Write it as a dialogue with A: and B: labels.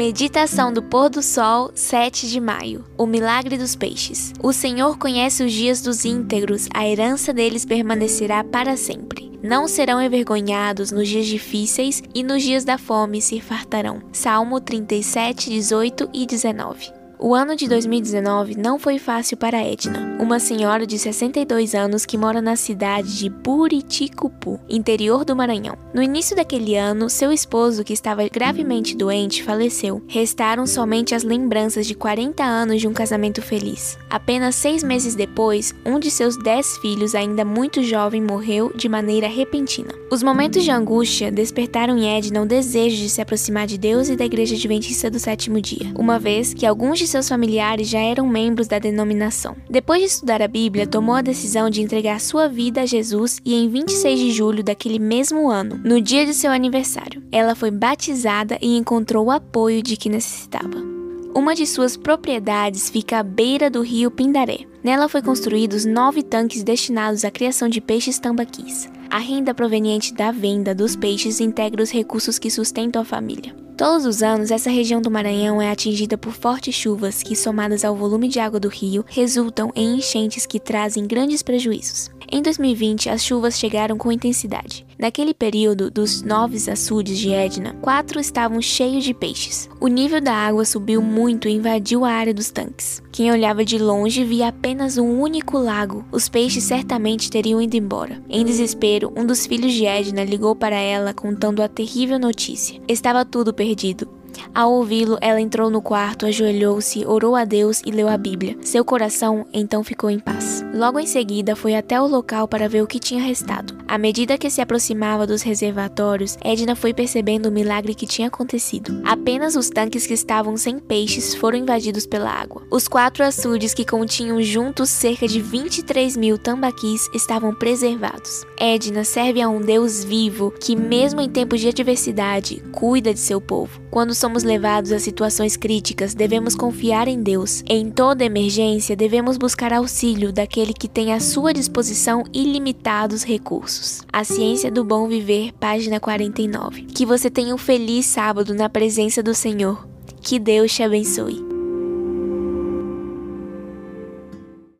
A: Meditação do pôr do sol, 7 de maio. O milagre dos peixes. O Senhor conhece os dias dos íntegros, a herança deles permanecerá para sempre. Não serão envergonhados nos dias difíceis e nos dias da fome se fartarão. Salmo 37, 18 e 19. O ano de 2019 não foi fácil para Edna, uma senhora de 62 anos que mora na cidade de Buriticupu, interior do Maranhão. No início daquele ano, seu esposo, que estava gravemente doente, faleceu. Restaram somente as lembranças de 40 anos de um casamento feliz. Apenas seis meses depois, um de seus dez filhos, ainda muito jovem, morreu de maneira repentina. Os momentos de angústia despertaram em Edna o desejo de se aproximar de Deus e da Igreja Adventista do Sétimo Dia, uma vez que alguns de seus familiares já eram membros da denominação. Depois de estudar a Bíblia, tomou a decisão de entregar sua vida a Jesus e em 26 de julho daquele mesmo ano, no dia de seu aniversário, ela foi batizada e encontrou o apoio de que necessitava. Uma de suas propriedades fica à beira do rio Pindaré. Nela foi construídos nove tanques destinados à criação de peixes tambaquis. A renda proveniente da venda dos peixes integra os recursos que sustentam a família. Todos os anos, essa região do Maranhão é atingida por fortes chuvas que, somadas ao volume de água do rio, resultam em enchentes que trazem grandes prejuízos. Em 2020, as chuvas chegaram com intensidade. Naquele período, dos nove açudes de Edna, quatro estavam cheios de peixes. O nível da água subiu muito e invadiu a área dos tanques. Quem olhava de longe via apenas um único lago. Os peixes certamente teriam ido embora. Em desespero, um dos filhos de Edna ligou para ela contando a terrível notícia. Estava tudo perdido. Ao ouvi-lo, ela entrou no quarto, ajoelhou-se, orou a Deus e leu a Bíblia. Seu coração então ficou em paz. Logo em seguida, foi até o local para ver o que tinha restado. À medida que se aproximava dos reservatórios, Edna foi percebendo o milagre que tinha acontecido. Apenas os tanques que estavam sem peixes foram invadidos pela água. Os quatro açudes que continham juntos cerca de 23 mil tambaquis estavam preservados. Edna serve a um Deus vivo que, mesmo em tempos de adversidade, cuida de seu povo. Quando somos levados a situações críticas, devemos confiar em Deus. Em toda emergência, devemos buscar auxílio daquele que tem à sua disposição ilimitados recursos. A Ciência do Bom Viver, página 49. Que você tenha um feliz sábado na presença do Senhor. Que Deus te abençoe.